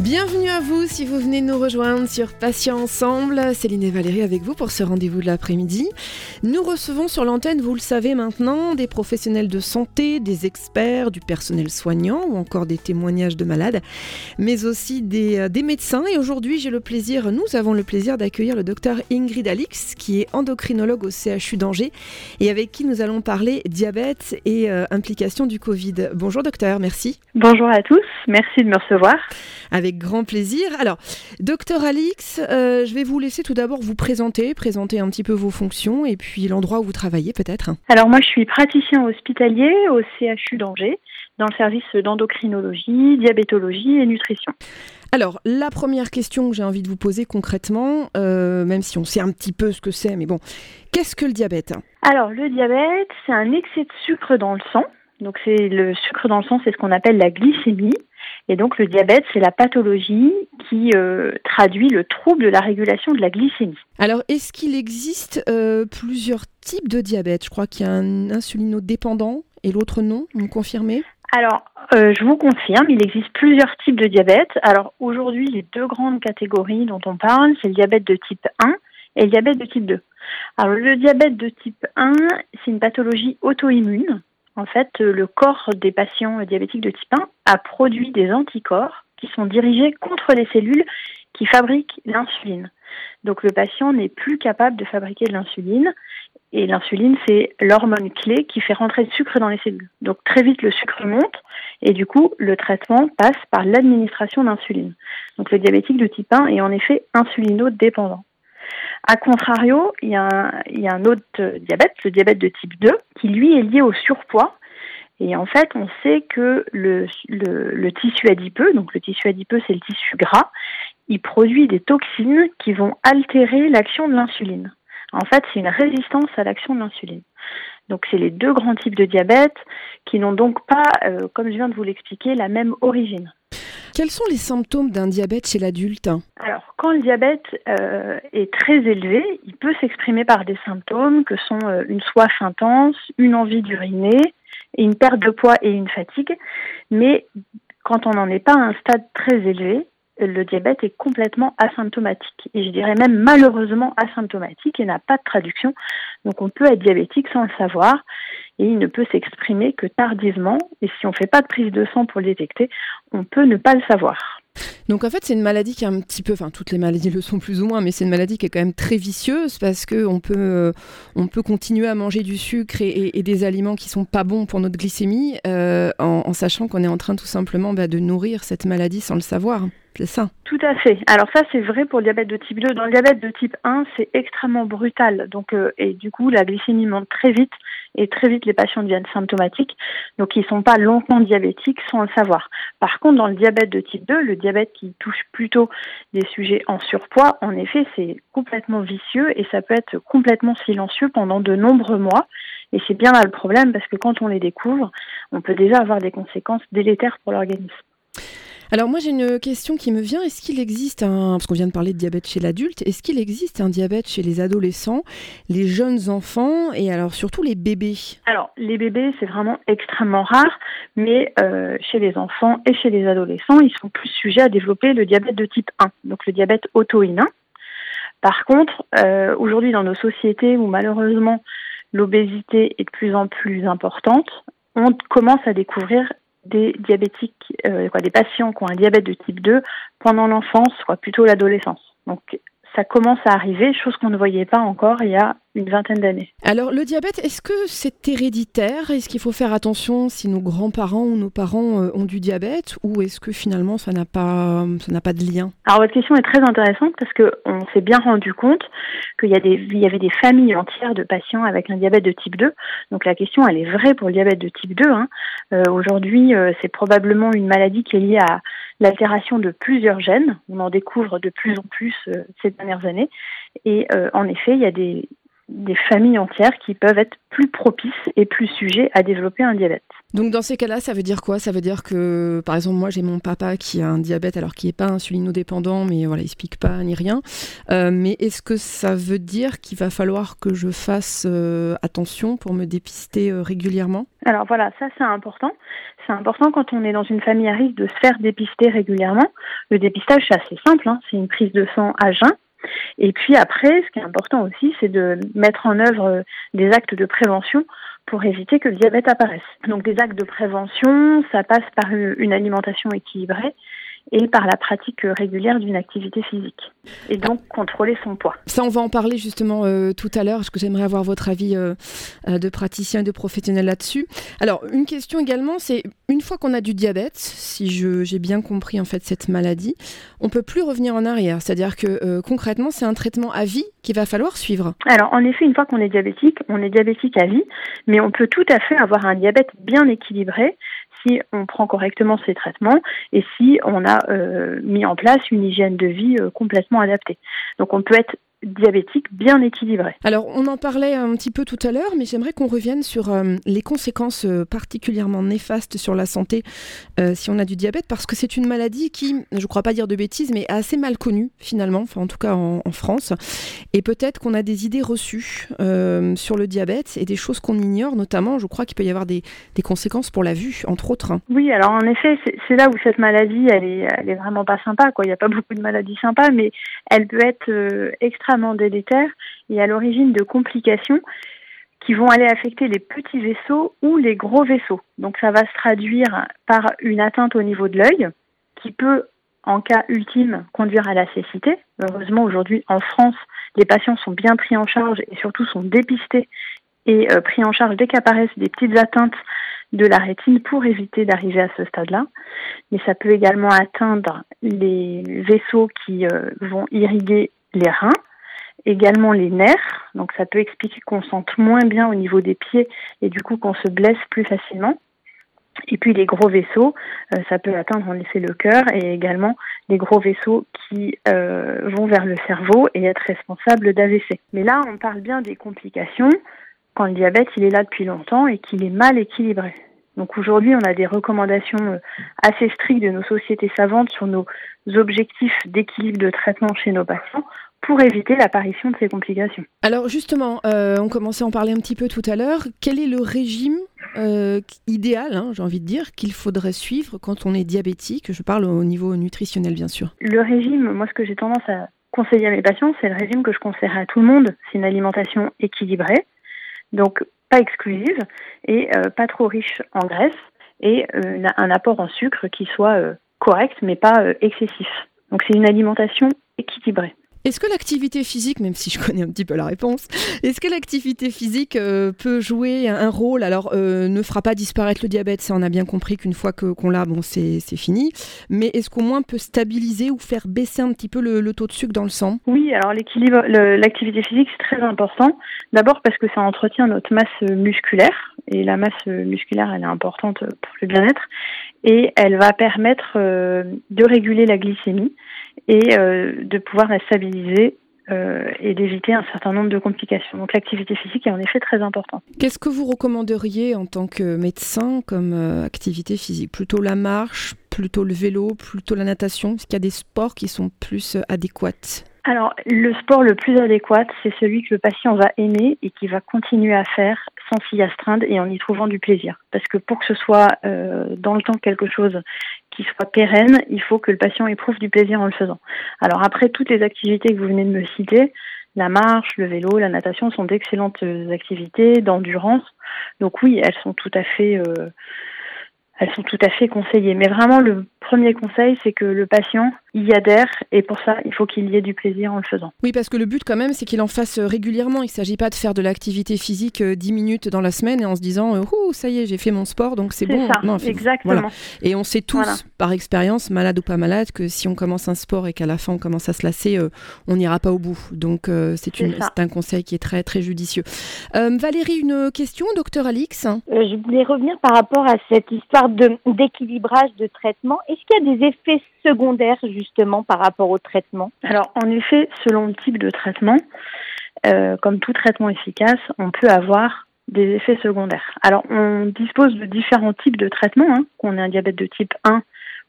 Bienvenue à vous si vous venez nous rejoindre sur Patients Ensemble. Céline et Valérie avec vous pour ce rendez-vous de l'après-midi. Nous recevons sur l'antenne, vous le savez maintenant, des professionnels de santé, des experts, du personnel soignant ou encore des témoignages de malades, mais aussi des, euh, médecins. Et aujourd'hui, j'ai le plaisir, nous avons le plaisir d'accueillir le docteur Ingrid Alix, qui est endocrinologue au CHU d'Angers et avec qui nous allons parler diabète et euh, implications du Covid. Bonjour docteur, merci. Bonjour à tous, merci de me recevoir. Avec grand plaisir. Alors, docteur Alix, euh, je vais vous laisser tout d'abord vous présenter, présenter un petit peu vos fonctions et puis l'endroit où vous travaillez peut-être. Alors moi je suis praticien hospitalier au CHU d'Angers dans le service d'endocrinologie, diabétologie et nutrition. Alors, la première question que j'ai envie de vous poser concrètement, euh, même si on sait un petit peu ce que c'est, mais bon, qu'est-ce que le diabète? Alors le diabète, c'est un excès de sucre dans le sang. Donc c'est le sucre dans le sang, c'est ce qu'on appelle la glycémie. Et donc le diabète, c'est la pathologie qui euh, traduit le trouble de la régulation de la glycémie. Alors, est-ce qu'il existe euh, plusieurs types de diabète? Je crois qu'il y a un insulinodépendant et l'autre non, vous me confirmez? Alors, euh, je vous confirme, il existe plusieurs types de diabète. Alors aujourd'hui, les deux grandes catégories dont on parle, c'est le diabète de type 1 et le diabète de type 2. Alors le diabète de type 1, c'est une pathologie auto-immune en fait, le corps des patients diabétiques de type 1 a produit des anticorps qui sont dirigés contre les cellules qui fabriquent l'insuline. Donc le patient n'est plus capable de fabriquer de l'insuline et l'insuline c'est l'hormone clé qui fait rentrer le sucre dans les cellules. Donc très vite le sucre monte et du coup le traitement passe par l'administration d'insuline. Donc le diabétique de type 1 est en effet insulinodépendant. A contrario, il y, a un, autre diabète, le diabète de type 2, qui lui est lié au surpoids. Et en fait, on sait que le, le tissu adipeux, donc le tissu adipeux, c'est le tissu gras, il produit des toxines qui vont altérer l'action de l'insuline. En fait, c'est une résistance à l'action de l'insuline. Donc, c'est les deux grands types de diabète qui n'ont donc pas, euh, comme je viens de vous l'expliquer, la même origine. Quels sont les symptômes d'un diabète chez l'adulte? Quand le diabète euh, est très élevé, il peut s'exprimer par des symptômes que sont euh, une soif intense, une envie d'uriner, une perte de poids et une fatigue. Mais quand on n'en est pas à un stade très élevé, le diabète est complètement asymptomatique et je dirais même malheureusement asymptomatique et n'a pas de traduction. Donc on peut être diabétique sans le savoir et il ne peut s'exprimer que tardivement et si on ne fait pas de prise de sang pour le détecter, on peut ne pas le savoir. Donc en fait, c'est une maladie qui est un petit peu, enfin toutes les maladies le sont plus ou moins, mais c'est une maladie qui est quand même très vicieuse parce que on peut, euh, on peut continuer à manger du sucre et, des aliments qui sont pas bons pour notre glycémie euh, en, sachant qu'on est en train tout simplement bah, de nourrir cette maladie sans le savoir. Tout à fait. Alors ça, c'est vrai pour le diabète de type 2. Dans le diabète de type 1, c'est extrêmement brutal. Donc, euh, et du coup, la glycémie monte très vite et très vite les patients deviennent symptomatiques. Donc ils ne sont pas longtemps diabétiques sans le savoir. Par contre, dans le diabète de type 2, le diabète qui touche plutôt des sujets en surpoids, en effet, c'est complètement vicieux et ça peut être complètement silencieux pendant de nombreux mois. Et c'est bien là le problème parce que quand on les découvre, on peut déjà avoir des conséquences délétères pour l'organisme. Alors moi j'ai une question qui me vient. Est-ce qu'il existe un, parce qu'on vient de parler de diabète chez l'adulte, est-ce qu'il existe un diabète chez les adolescents, les jeunes enfants et alors surtout les bébés? Alors les bébés c'est vraiment extrêmement rare, mais euh, chez les enfants et chez les adolescents ils sont plus sujets à développer le diabète de type 1, donc le diabète auto-innin. Par contre, euh, aujourd'hui dans nos sociétés où malheureusement l'obésité est de plus en plus importante, on commence à découvrir des diabétiques, euh, des patients qui ont un diabète de type 2 pendant l'enfance, soit plutôt l'adolescence. Donc ça commence à arriver, chose qu'on ne voyait pas encore il y a une vingtaine d'années. Alors le diabète, est-ce que c'est héréditaire? Est-ce qu'il faut faire attention si nos grands-parents ou nos parents euh, ont du diabète? Ou est-ce que finalement ça n'a pas, ça n'a pas de lien? Alors votre question est très intéressante parce qu'on s'est bien rendu compte qu'il y, a des, il y avait des familles entières de patients avec un diabète de type 2. Donc la question elle est vraie pour le diabète de type 2. Hein. Euh, aujourd'hui euh, c'est probablement une maladie qui est liée à l'altération de plusieurs gènes. On en découvre de plus en plus ces dernières années. Et en effet, il y a des, des familles entières qui peuvent être plus propices et plus sujets à développer un diabète. Donc dans ces cas-là, ça veut dire quoi? Ça veut dire que, par exemple, moi j'ai mon papa qui a un diabète alors qu'il n'est pas insulinodépendant, mais voilà, il se pique pas ni rien. Euh, mais est-ce que ça veut dire qu'il va falloir que je fasse euh, attention pour me dépister euh, régulièrement? Alors voilà, ça c'est important. C'est important quand on est dans une famille à risque de se faire dépister régulièrement. Le dépistage c'est assez simple, hein. c'est une prise de sang à jeun. Et puis après, ce qui est important aussi, c'est de mettre en œuvre des actes de prévention pour éviter que le diabète apparaisse. Donc des actes de prévention, ça passe par une alimentation équilibrée et par la pratique régulière d'une activité physique. Et donc contrôler son poids. Ça, on va en parler justement euh, tout à l'heure, parce que j'aimerais avoir votre avis euh, euh, de praticien et de professionnel là-dessus? Alors, une question également, c'est une fois qu'on a du diabète, si j'ai bien compris en fait cette maladie, on peut plus revenir en arrière. C'est-à-dire que concrètement, c'est un traitement à vie qu'il va falloir suivre. Alors, en effet, une fois qu'on est diabétique, on est diabétique à vie, mais on peut tout à fait avoir un diabète bien équilibré si on prend correctement ses traitements et si on a euh, mis en place une hygiène de vie euh, complètement adaptée. Donc on peut être diabétique bien équilibré. Alors, on en parlait un petit peu tout à l'heure, mais j'aimerais qu'on revienne sur euh, les conséquences euh, particulièrement néfastes sur la santé euh, si on a du diabète, parce que c'est une maladie qui, je ne crois pas dire de bêtises, mais assez mal connue finalement, enfin en tout cas en, France. Et peut-être qu'on a des idées reçues sur le diabète et des choses qu'on ignore, notamment, je crois qu'il peut y avoir des, des, conséquences pour la vue, entre autres. Oui, alors en effet, c'est là où cette maladie, elle est, elle est vraiment pas sympa. Quoi. Il n'y a pas beaucoup de maladies sympas, mais elle peut être extrêmement délétère et à l'origine de complications qui vont aller affecter les petits vaisseaux ou les gros vaisseaux. Donc ça va se traduire par une atteinte au niveau de l'œil qui peut, en cas ultime, conduire à la cécité. Heureusement, aujourd'hui, en France, les patients sont bien pris en charge et surtout sont dépistés et euh, pris en charge dès qu'apparaissent des petites atteintes de la rétine pour éviter d'arriver à ce stade-là. Mais ça peut également atteindre les vaisseaux qui euh, vont irriguer les reins également les nerfs, donc ça peut expliquer qu'on sente moins bien au niveau des pieds et du coup qu'on se blesse plus facilement. Et puis les gros vaisseaux, euh, ça peut atteindre en effet le cœur et également les gros vaisseaux qui euh, vont vers le cerveau et être responsables d'AVC. Mais là, on parle bien des complications quand le diabète il est là depuis longtemps et qu'il est mal équilibré. Donc aujourd'hui, on a des recommandations euh, assez strictes de nos sociétés savantes sur nos objectifs d'équilibre de traitement chez nos patients pour éviter l'apparition de ces complications. Alors justement, euh, on commençait à en parler un petit peu tout à l'heure. Quel est le régime euh, idéal, hein, j'ai envie de dire, qu'il faudrait suivre quand on est diabétique? Je parle au niveau nutritionnel, bien sûr. Le régime, moi, ce que j'ai tendance à conseiller à mes patients, c'est le régime que je conseillerais à tout le monde. C'est une alimentation équilibrée, donc pas exclusive et euh, pas trop riche en graisse et un apport en sucre qui soit correct mais pas excessif. Donc c'est une alimentation équilibrée. Est-ce que l'activité physique, même si je connais un petit peu la réponse, est-ce que l'activité physique euh, peut jouer un, rôle? Alors, euh, ne fera pas disparaître le diabète, ça on a bien compris qu'une fois qu'on l'a, c'est fini. Mais est-ce qu'au moins peut stabiliser ou faire baisser un petit peu le, taux de sucre dans le sang? Oui, alors l'équilibre, l'activité physique c'est très important. D'abord parce que ça entretient notre masse musculaire. Et la masse musculaire elle est importante pour le bien-être. Et elle va permettre euh, de réguler la glycémie et euh, de pouvoir la stabiliser euh, et d'éviter un certain nombre de complications. Donc l'activité physique est en effet très importante. Qu'est-ce que vous recommanderiez en tant que médecin comme euh, activité physique? Plutôt la marche, plutôt le vélo, plutôt la natation? Est-ce qu'il y a des sports qui sont plus adéquats? Alors, le sport le plus adéquat, c'est celui que le patient va aimer et qui va continuer à faire sans s'y astreindre et en y trouvant du plaisir. Parce que pour que ce soit euh, dans le temps quelque chose qui soit pérenne, il faut que le patient éprouve du plaisir en le faisant. Alors après, toutes les activités que vous venez de me citer, la marche, le vélo, la natation sont d'excellentes activités d'endurance. Donc oui, elles sont tout à fait... Euh, elles sont tout à fait conseillées. Mais vraiment, le premier conseil, c'est que le patient y adhère et pour ça, il faut qu'il y ait du plaisir en le faisant. Oui, parce que le but quand même, c'est qu'il en fasse euh, régulièrement. Il ne s'agit pas de faire de l'activité physique 10 euh, minutes dans la semaine et en se disant euh, Ouh, ça y est, j'ai fait mon sport, donc c'est bon. Ça, non, exactement. Et on sait tous, par expérience, malade ou pas malade, que si on commence un sport et qu'à la fin on commence à se lasser, on n'ira pas au bout. Donc c'est un conseil qui est très très judicieux. Valérie, une question, docteur Alix? Je voulais revenir par rapport à cette histoire d'équilibrage de, traitement. Est-ce qu'il y a des effets secondaires justement par rapport au traitement? Alors en effet, selon le type de traitement, euh, comme tout traitement efficace, on peut avoir des effets secondaires. Alors, on dispose de différents types de traitements, hein, qu'on ait un diabète de type 1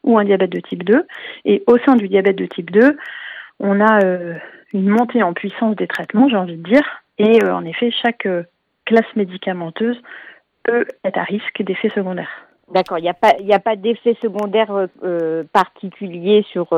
ou un diabète de type 2. Et au sein du diabète de type 2, on a euh, une montée en puissance des traitements, j'ai envie de dire. Et euh, en effet, chaque classe médicamenteuse peut être à risque d'effets secondaires. D'accord, il n'y a pas, a pas d'effet secondaire particulier sur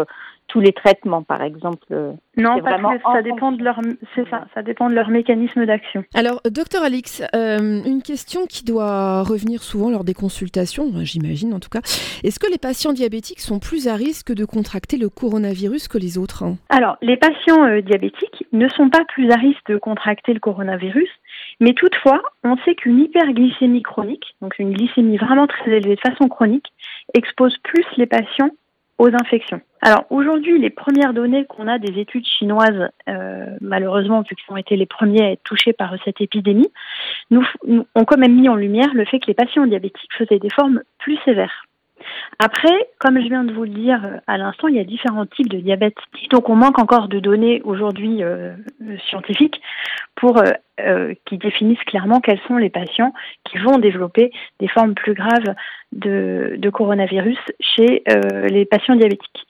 tous les traitements, par exemple. Euh, non, parce que ça dépend de leur, c'est ça, ça dépend de leur mécanisme d'action. Alors, docteur Alix, euh, une question qui doit revenir souvent lors des consultations, j'imagine en tout cas. Est-ce que les patients diabétiques sont plus à risque de contracter le coronavirus que les autres hein? Alors, les patients euh, diabétiques ne sont pas plus à risque de contracter le coronavirus, mais toutefois, on sait qu'une hyperglycémie chronique, donc une glycémie vraiment très élevée de façon chronique, expose plus les patients aux infections. Alors aujourd'hui, les premières données qu'on a des études chinoises, euh, malheureusement, vu qu'ils ont été les premiers à être touchés par cette épidémie, nous, nous, ont quand même mis en lumière le fait que les patients diabétiques faisaient des formes plus sévères. Après, comme je viens de vous le dire euh, à l'instant, il y a différents types de diabète. Donc on manque encore de données aujourd'hui euh, scientifiques pour euh, qui définissent clairement quels sont les patients qui vont développer des formes plus graves de coronavirus chez les patients diabétiques.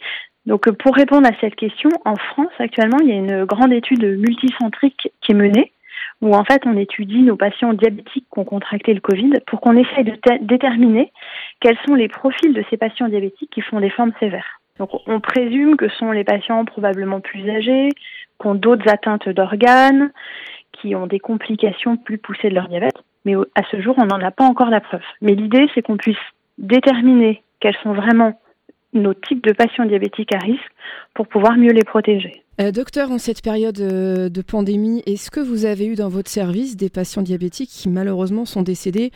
Donc pour répondre à cette question, en France actuellement, il y a une grande étude multicentrique qui est menée où en fait on étudie nos patients diabétiques qui ont contracté le Covid pour qu'on essaye de déterminer quels sont les profils de ces patients diabétiques qui font des formes sévères. On présume que ce sont les patients probablement plus âgés, qui ont d'autres atteintes d'organes, qui ont des complications plus poussées de leur diabète, mais à ce jour on n'en a pas encore la preuve. Mais l'idée c'est qu'on puisse déterminer quels sont vraiment nos types de patients diabétiques à risque pour pouvoir mieux les protéger. Euh, docteur, en cette période euh, de pandémie, est-ce que vous avez eu dans votre service des patients diabétiques qui malheureusement sont décédés?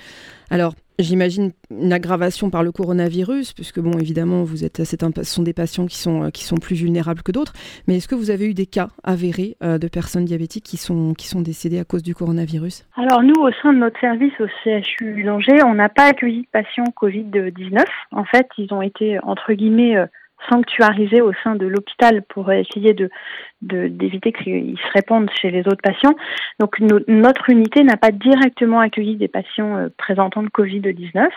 J'imagine une aggravation par le coronavirus, puisque bon, évidemment, vous êtes, ce sont des patients qui sont, qui sont plus vulnérables que d'autres. Mais est-ce que vous avez eu des cas avérés euh, de personnes diabétiques qui sont, qui sont décédées à cause du coronavirus? Alors nous, au sein de notre service au CHU d'Angers, on n'a pas accueilli de patients Covid-19. En fait, ils ont été, entre guillemets, sanctuarisés au sein de l'hôpital pour essayer de d'éviter qu'ils se répandent chez les autres patients. Donc notre unité n'a pas directement accueilli des patients euh, présentant le Covid-19.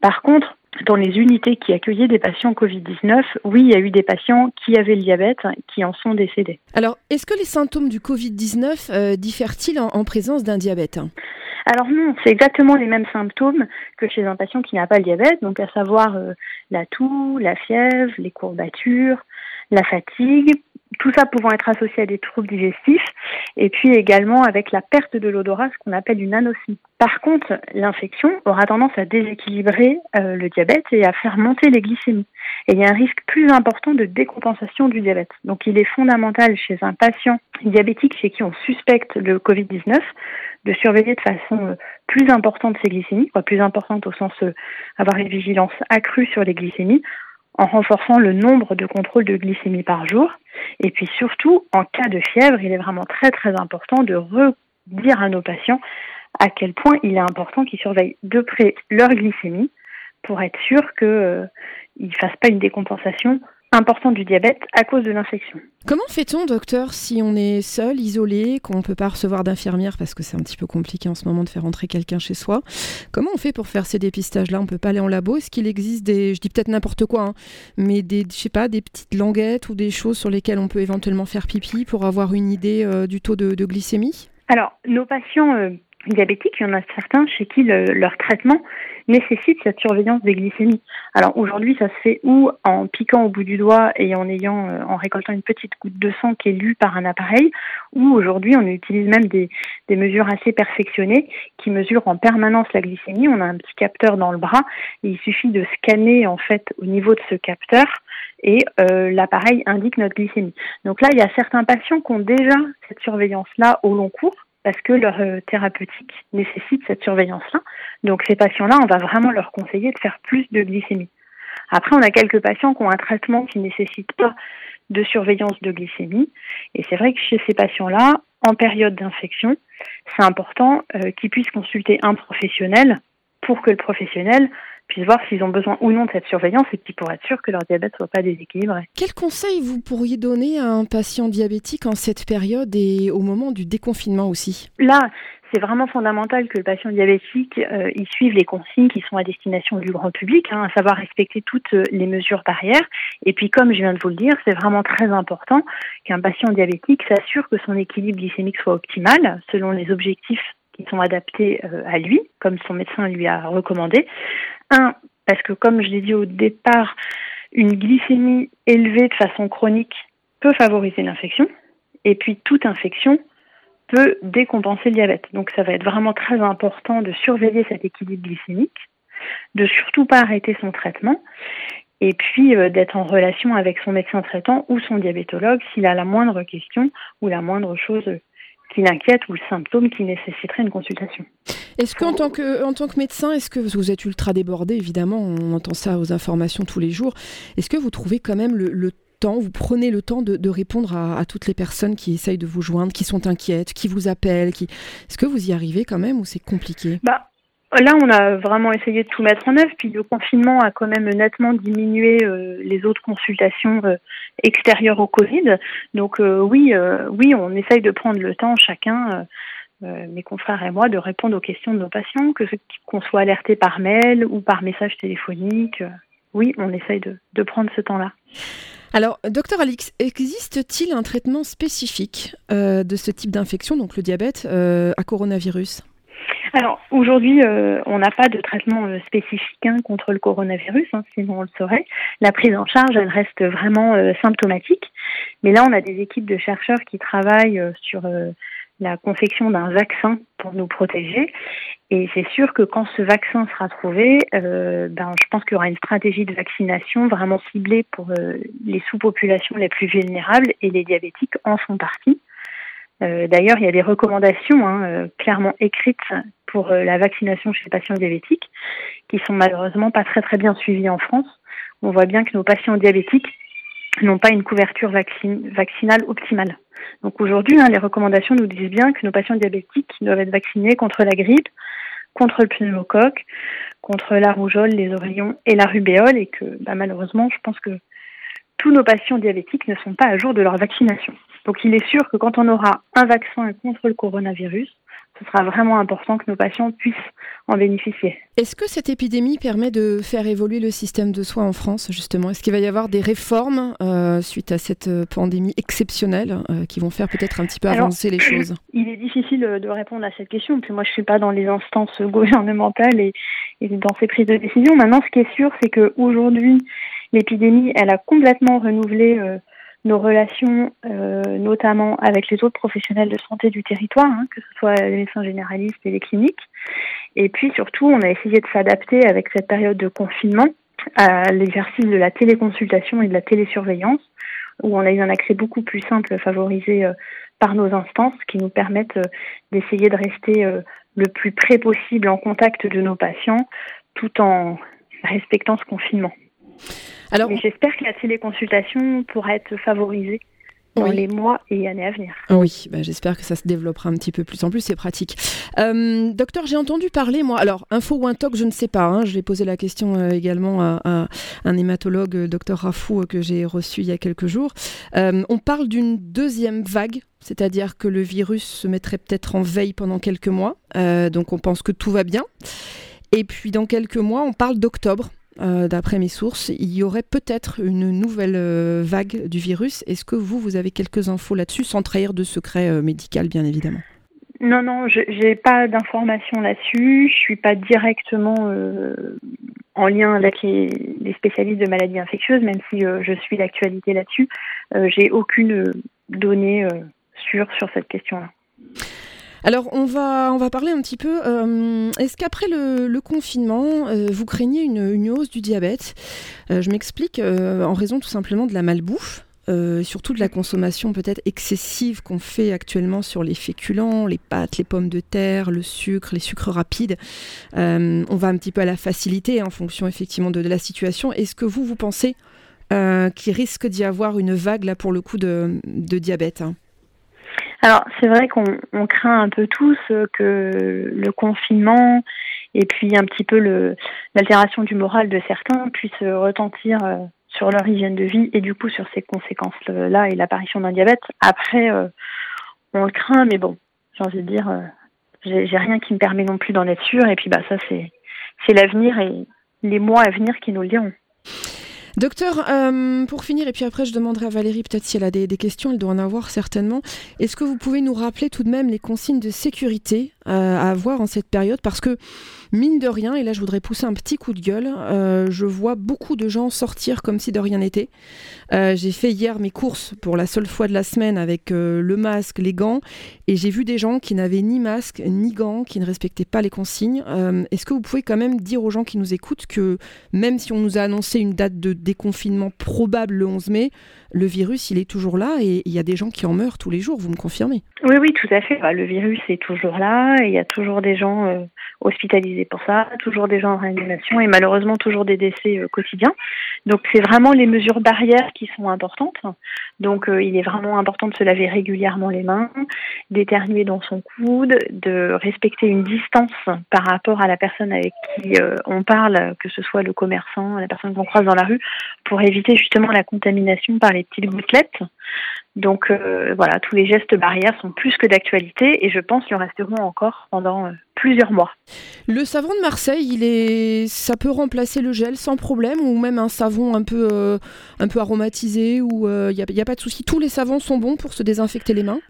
Par contre, dans les unités qui accueillaient des patients Covid-19, oui, il y a eu des patients qui avaient le diabète qui en sont décédés. Alors, est-ce que les symptômes du Covid-19 euh, diffèrent-ils en, présence d'un diabète alors non, c'est exactement les mêmes symptômes que chez un patient qui n'a pas le diabète, donc à savoir euh, la toux, la fièvre, les courbatures, la fatigue, tout ça pouvant être associé à des troubles digestifs, et puis également avec la perte de l'odorat, ce qu'on appelle une anosmie. Par contre, l'infection aura tendance à déséquilibrer euh, le diabète et à faire monter les glycémies. Et il y a un risque plus important de décompensation du diabète. Donc il est fondamental chez un patient diabétique chez qui on suspecte le Covid-19 de surveiller de façon euh, plus importante ses glycémies, plus importante au sens euh, avoir une vigilance accrue sur les glycémies, en renforçant le nombre de contrôles de glycémie par jour. Et puis surtout, en cas de fièvre, il est vraiment très très important de redire à nos patients à quel point il est important qu'ils surveillent de près leur glycémie pour être sûr qu'ils euh, ne fassent pas une décompensation important du diabète à cause de l'infection. Comment fait-on, docteur, si on est seul, isolé, qu'on ne peut pas recevoir d'infirmière parce que c'est un petit peu compliqué en ce moment de faire entrer quelqu'un chez soi? Comment on fait pour faire ces dépistages-là? On ne peut pas aller en labo? Est-ce qu'il existe des, je dis peut-être n'importe quoi, hein, mais des, je sais pas, des petites languettes ou des choses sur lesquelles on peut éventuellement faire pipi pour avoir une idée euh, du taux de, glycémie? Alors, nos patients euh, diabétiques, il y en a certains chez qui leur traitement nécessite cette surveillance des glycémies. Alors aujourd'hui, ça se fait ou en piquant au bout du doigt et en ayant, euh, en récoltant une petite goutte de sang qui est lue par un appareil, ou aujourd'hui, on utilise même des, des mesures assez perfectionnées qui mesurent en permanence la glycémie. On a un petit capteur dans le bras et il suffit de scanner en fait au niveau de ce capteur et euh, l'appareil indique notre glycémie. Donc là, il y a certains patients qui ont déjà cette surveillance-là au long cours parce que leur euh, thérapeutique nécessite cette surveillance-là. Donc ces patients-là, on va vraiment leur conseiller de faire plus de glycémie. Après, on a quelques patients qui ont un traitement qui ne nécessite pas de surveillance de glycémie. Et c'est vrai que chez ces patients-là, en période d'infection, c'est important euh, qu'ils puissent consulter un professionnel pour que le professionnel puissent voir s'ils ont besoin ou non de cette surveillance et qu'ils pourraient être sûrs que leur diabète ne soit pas déséquilibré. Quel conseil vous pourriez donner à un patient diabétique en cette période et au moment du déconfinement aussi? Là, c'est vraiment fondamental que le patient diabétique euh, suive les consignes qui sont à destination du grand public, hein, à savoir respecter toutes euh, les mesures barrières. Et puis, comme je viens de vous le dire, c'est vraiment très important qu'un patient diabétique s'assure que son équilibre glycémique soit optimal selon les objectifs qui sont adaptés euh, à lui, comme son médecin lui a recommandé. Un, parce que comme je l'ai dit au départ, une glycémie élevée de façon chronique peut favoriser l'infection. Et puis toute infection peut décompenser le diabète. Donc ça va être vraiment très important de surveiller cet équilibre glycémique, de surtout pas arrêter son traitement et puis euh, d'être en relation avec son médecin traitant ou son diabétologue s'il a la moindre question ou la moindre chose qui l'inquiète ou le symptôme qui nécessiterait une consultation. Est-ce qu'en tant que, en tant que médecin, est-ce que vous êtes ultra débordé, évidemment, on entend ça aux informations tous les jours, est-ce que vous trouvez quand même le, temps, vous prenez le temps de, répondre à, toutes les personnes qui essayent de vous joindre, qui sont inquiètes, qui vous appellent qui... Est-ce que vous y arrivez quand même ou c'est compliqué? Bah, Là, on a vraiment essayé de tout mettre en œuvre, puis le confinement a quand même nettement diminué euh, les autres consultations euh, extérieures au Covid. Donc euh, oui, oui, on essaye de prendre le temps chacun, mes confrères et moi, de répondre aux questions de nos patients, que qu'on soit alerté par mail ou par message téléphonique. oui, on essaye de, de prendre ce temps-là. Alors, docteur Alix, existe-t-il un traitement spécifique de ce type d'infection, donc le diabète, à coronavirus? Alors aujourd'hui, euh, on n'a pas de traitement euh, spécifique hein, contre le coronavirus, hein, sinon on le saurait. La prise en charge, elle reste vraiment euh, symptomatique. Mais là, on a des équipes de chercheurs qui travaillent sur la confection d'un vaccin pour nous protéger. Et c'est sûr que quand ce vaccin sera trouvé, ben, je pense qu'il y aura une stratégie de vaccination vraiment ciblée pour les sous-populations les plus vulnérables et les diabétiques en font partie. Euh, d'ailleurs, il y a des recommandations hein, euh, clairement écrites pour euh, la vaccination chez les patients diabétiques qui sont malheureusement pas très très bien suivies en France. On voit bien que nos patients diabétiques n'ont pas une couverture vaccinale optimale. Donc aujourd'hui, hein, les recommandations nous disent bien que nos patients diabétiques doivent être vaccinés contre la grippe, contre le pneumocoque, contre la rougeole, les oreillons et la rubéole, et que bah, malheureusement, je pense que tous nos patients diabétiques ne sont pas à jour de leur vaccination. Donc il est sûr que quand on aura un vaccin contre le coronavirus, ce sera vraiment important que nos patients puissent en bénéficier. Est-ce que cette épidémie permet de faire évoluer le système de soins en France, justement? Est-ce qu'il va y avoir des réformes euh, suite à cette euh, pandémie exceptionnelle euh, qui vont faire peut-être un petit peu avancer les choses? Il est difficile de répondre à cette question. Puis moi, je ne suis pas dans les instances gouvernementales et, et dans ces prises de décision. Maintenant, ce qui est sûr, c'est qu'aujourd'hui, l'épidémie, elle a complètement renouvelé nos relations, euh, notamment avec les autres professionnels de santé du territoire, hein, que ce soit les médecins généralistes et les cliniques. Et puis surtout, on a essayé de s'adapter avec cette période de confinement à l'exercice de la téléconsultation et de la télésurveillance, où on a eu un accès beaucoup plus simple, favorisé euh, par nos instances, qui nous permettent euh, d'essayer de rester le plus près possible en contact de nos patients, tout en respectant ce confinement. Alors, j'espère que la téléconsultation pourra être favorisée dans les mois et années à venir. Oui, bah, j'espère que ça se développera un petit peu plus. En plus, c'est pratique. Euh, docteur, j'ai entendu parler, moi, alors, info ou un toc, je ne sais pas. Hein, je vais poser la question euh, également à, un hématologue, euh, docteur Rafou, que j'ai reçu il y a quelques jours. on parle d'une deuxième vague c'est-à-dire que le virus se mettrait peut-être en veille pendant quelques mois, donc on pense que tout va bien. Et puis dans quelques mois, on parle d'octobre. Euh, d'après mes sources, il y aurait peut-être une nouvelle euh, vague du virus. Est-ce que vous, vous avez quelques infos là-dessus, sans trahir de secret euh, médical, bien évidemment? Non, non, je n'ai pas d'informations là-dessus. Je suis pas directement en lien avec les, spécialistes de maladies infectieuses, même si je suis l'actualité là-dessus. J'ai aucune donnée sûre sur cette question-là. Alors, on va, on va parler un petit peu. Euh, est-ce qu'après le, confinement, euh, vous craignez une, hausse du diabète? Euh, Je m'explique en raison tout simplement de la malbouffe. surtout de la consommation peut-être excessive qu'on fait actuellement sur les féculents, les pâtes, les pommes de terre, le sucre, les sucres rapides. on va un petit peu à la facilité en fonction effectivement de, la situation. Est-ce que vous, vous pensez qu'il risque d'y avoir une vague là pour le coup de, diabète hein? Alors, c'est vrai qu'on craint un peu tous que le confinement et puis un petit peu l'altération du moral de certains puisse retentir sur leur hygiène de vie et du coup sur ces conséquences-là et l'apparition d'un diabète. Après, on le craint, mais bon, j'ai envie de dire, j'ai rien qui me permet non plus d'en être sûr. Et puis bah ça c'est c'est l'avenir et les mois à venir qui nous le diront. Docteur, euh, pour finir, et puis après je demanderai à Valérie peut-être si elle a des, questions, elle doit en avoir certainement. Est-ce que vous pouvez nous rappeler tout de même les consignes de sécurité à avoir en cette période Parce que mine de rien, et là je voudrais pousser un petit coup de gueule, euh, je vois beaucoup de gens sortir comme si de rien n'était. j'ai fait hier mes courses pour la seule fois de la semaine avec le masque, les gants, et j'ai vu des gens qui n'avaient ni masque ni gants, qui ne respectaient pas les consignes. Est-ce que vous pouvez quand même dire aux gens qui nous écoutent que même si on nous a annoncé une date de déconfinement probable le 11 mai, le virus, il est toujours là et il y a des gens qui en meurent tous les jours, vous me confirmez? Oui, oui, tout à fait. Bah, le virus est toujours là il y a toujours des gens euh, hospitalisés pour ça, toujours des gens en réanimation et malheureusement toujours des décès euh, quotidiens. Donc c'est vraiment les mesures barrières qui sont importantes. Donc euh, il est vraiment important de se laver régulièrement les mains, d'éternuer dans son coude, de respecter une distance par rapport à la personne avec qui on parle, que ce soit le commerçant, la personne qu'on croise dans la rue, pour éviter justement la contamination par les petites gouttelettes. Donc euh, voilà, tous les gestes barrières sont plus que d'actualité et je pense qu'ils resteront encore pendant euh, plusieurs mois. Le savon de Marseille, il est, ça peut remplacer le gel sans problème ou même un savon un peu, euh, un peu aromatisé ou il n'y a, a, pas de souci. Tous les savons sont bons pour se désinfecter les mains?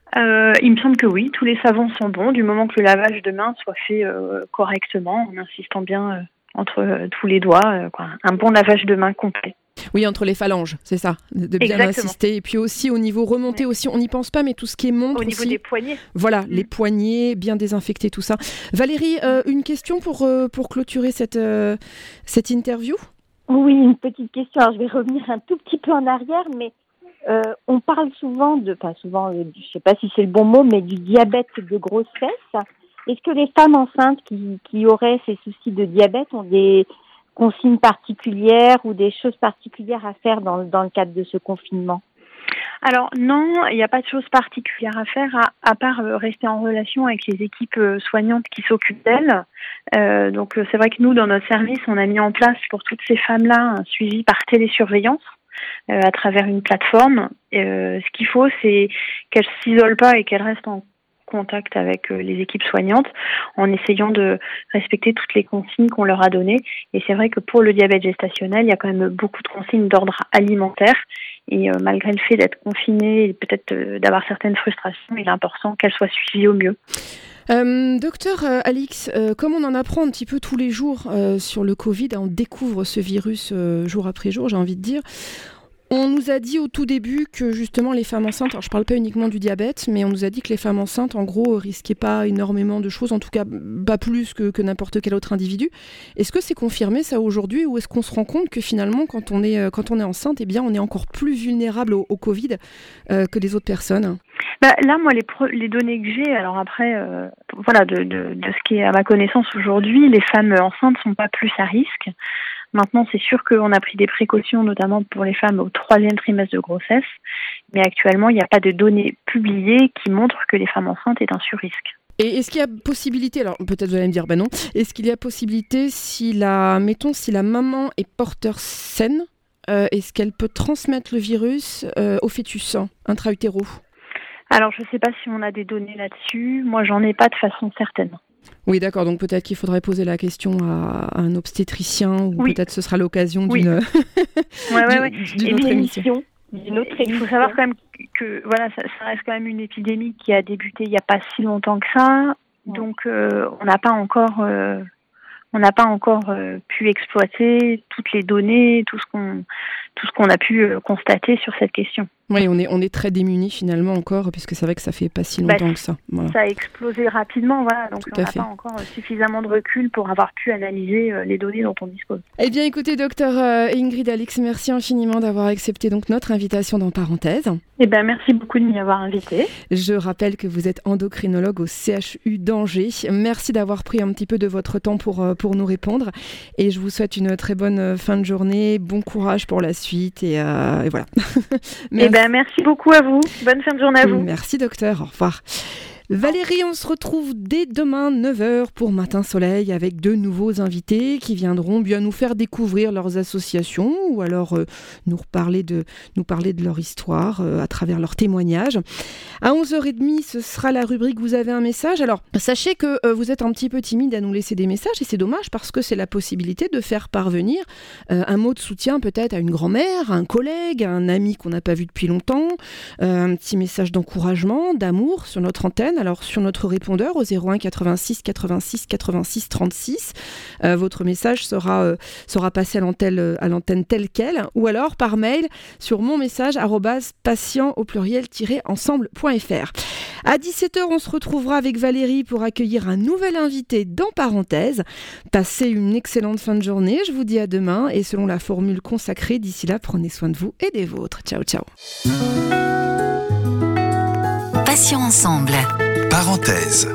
il me semble que oui, tous les savons sont bons du moment que le lavage de mains soit fait correctement, en insistant bien entre tous les doigts, quoi. un bon lavage de mains complet. Oui, entre les phalanges, c'est ça, de bien insister. Et puis aussi au niveau remonté aussi, on n'y pense pas, mais tout ce qui est montre Au niveau des poignets. Voilà, mm. les poignets, bien désinfecter, tout ça. Valérie, euh, une question pour, euh, pour clôturer cette, euh, cette interview? Oui, une petite question. Alors, je vais revenir un tout petit peu en arrière, mais on parle souvent de, pas souvent, je ne sais pas si c'est le bon mot, mais du diabète de grossesse. Est-ce que les femmes enceintes qui, qui auraient ces soucis de diabète ont des consignes particulières ou des choses particulières à faire dans, dans le cadre de ce confinement alors non, il n'y a pas de choses particulières à faire à, part euh, rester en relation avec les équipes euh, soignantes qui s'occupent d'elles. Euh, donc c'est vrai que nous, dans notre service, on a mis en place pour toutes ces femmes-là un suivi par télésurveillance. à travers une plateforme. ce qu'il faut, c'est qu'elles s'isolent pas et qu'elles restent en contact avec euh, les équipes soignantes en essayant de respecter toutes les consignes qu'on leur a données. Et c'est vrai que pour le diabète gestationnel, il y a quand même beaucoup de consignes d'ordre alimentaire. Et euh, malgré le fait d'être confiné et peut-être euh, d'avoir certaines frustrations, il est important qu'elles soient suivies au mieux. docteur Alix, comme on en apprend un petit peu tous les jours sur le Covid, on découvre ce virus jour après jour, j'ai envie de dire. On nous a dit au tout début que justement les femmes enceintes, alors je parle pas uniquement du diabète, mais on nous a dit que les femmes enceintes, en gros, risquaient pas énormément de choses, en tout cas pas plus que, n'importe quel autre individu. Est-ce que c'est confirmé ça aujourd'hui, ou est-ce qu'on se rend compte que finalement, quand on est, euh, quand on est enceinte, eh bien, on est encore plus vulnérable au, Covid euh, que les autres personnes? Bah, là, moi, les, données que j'ai, alors après, euh, voilà, de, de, de, ce qui est à ma connaissance aujourd'hui, les femmes enceintes sont pas plus à risque. Maintenant, c'est sûr qu'on a pris des précautions, notamment pour les femmes au troisième trimestre de grossesse, mais actuellement, il n'y a pas de données publiées qui montrent que les femmes enceintes est un surrisque. Et est-ce qu'il y a possibilité, alors peut-être vous allez me dire, ben non, est-ce qu'il y a possibilité, si la, mettons, si la maman est porteur saine, euh, est-ce qu'elle peut transmettre le virus euh, au fœtus intra-utéro? Alors je ne sais pas si on a des données là-dessus, moi j'en ai pas de façon certaine. Oui, d'accord. Donc peut-être qu'il faudrait poser la question à, un obstétricien ou peut-être ce sera l'occasion d'une autre émission. Il faut savoir quand même que voilà, ça, reste quand même une épidémie qui a débuté il n'y a pas si longtemps que ça. Donc euh, on n'a pas encore euh, on n'a pas encore euh, pu exploiter toutes les données, tout ce qu'on tout ce qu'on a pu constater sur cette question. Oui, on est, on est très démunis finalement encore, puisque c'est vrai que ça fait pas si bah, longtemps que ça. Ça a explosé rapidement, voilà, donc on n'a pas encore suffisamment de recul pour avoir pu analyser euh, les données dont on dispose. Eh bien écoutez, docteur euh, Ingrid Alix, merci infiniment d'avoir accepté donc notre invitation dans Parenthèse. Eh bien merci beaucoup de m'y avoir invité. Je rappelle que vous êtes endocrinologue au CHU d'Angers. Merci d'avoir pris un petit peu de votre temps pour, euh, pour nous répondre, et je vous souhaite une très bonne fin de journée, bon courage pour la suite, et, et voilà. merci. Ben, merci beaucoup à vous. Bonne fin de journée à vous. Merci docteur. Au revoir. Valérie, on se retrouve dès demain 9h pour Matin Soleil avec deux nouveaux invités qui viendront bien nous faire découvrir leurs associations ou alors euh, nous, de, nous parler de leur histoire euh, à travers leurs témoignages. À 11h30, ce sera la rubrique Vous avez un message. Alors, sachez que euh, vous êtes un petit peu timide à nous laisser des messages et c'est dommage parce que c'est la possibilité de faire parvenir un mot de soutien peut-être à une grand-mère, à un collègue, à un ami qu'on n'a pas vu depuis longtemps, un petit message d'encouragement, d'amour sur notre antenne alors sur notre répondeur au 01 86 86 86 36. votre message sera, euh, passé à l'antenne, euh, à l'antenne telle quelle, ou alors par mail sur mon message patient au pluriel-ensemble.fr. À 17h, on se retrouvera avec Valérie pour accueillir un nouvel invité dans parenthèse. Passez une excellente fin de journée, je vous dis à demain et selon la formule consacrée, d'ici là, prenez soin de vous et des vôtres. Ciao ciao. Passions ensemble. Parenthèse.